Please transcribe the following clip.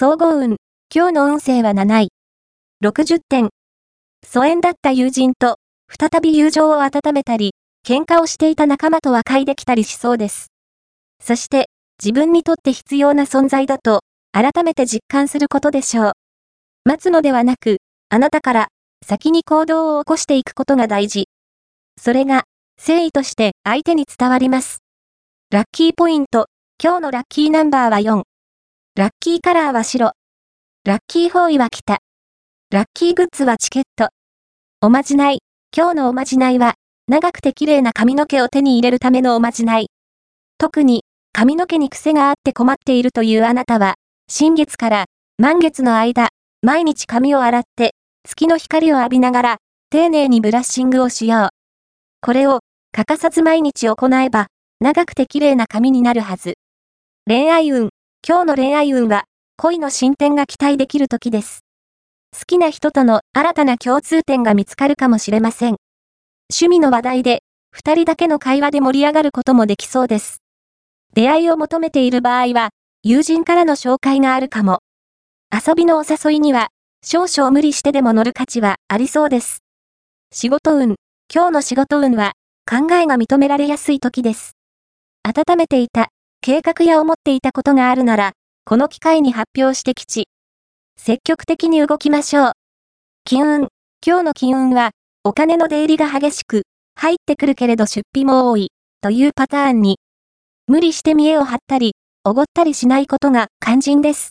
総合運。今日の運勢は7位。60点。疎遠だった友人と、再び友情を温めたり、喧嘩をしていた仲間と和解できたりしそうです。そして、自分にとって必要な存在だと、改めて実感することでしょう。待つのではなく、あなたから、先に行動を起こしていくことが大事。それが、誠意として相手に伝わります。ラッキーポイント。今日のラッキーナンバーは4。ラッキーカラーは白。ラッキーフォーイは北。ラッキーグッズはチケット。おまじない。今日のおまじないは、長くて綺麗な髪の毛を手に入れるためのおまじない。特に、髪の毛に癖があって困っているというあなたは、新月から満月の間、毎日髪を洗って、月の光を浴びながら、丁寧にブラッシングをしよう。これを、欠かさず毎日行えば、長くて綺麗な髪になるはず。恋愛運。今日の恋愛運は、恋の進展が期待できる時です。好きな人との新たな共通点が見つかるかもしれません。趣味の話題で、二人だけの会話で盛り上がることもできそうです。出会いを求めている場合は、友人からの紹介があるかも。遊びのお誘いには、少々無理してでも乗る価値はありそうです。仕事運。今日の仕事運は、考えが認められやすい時です。温めていた、計画や思っていたことがあるなら、この機会に発表してきち。積極的に動きましょう。金運。今日の金運は、お金の出入りが激しく、入ってくるけれど出費も多い、というパターンに、無理して見栄を張ったり、おごったりしないことが肝心です。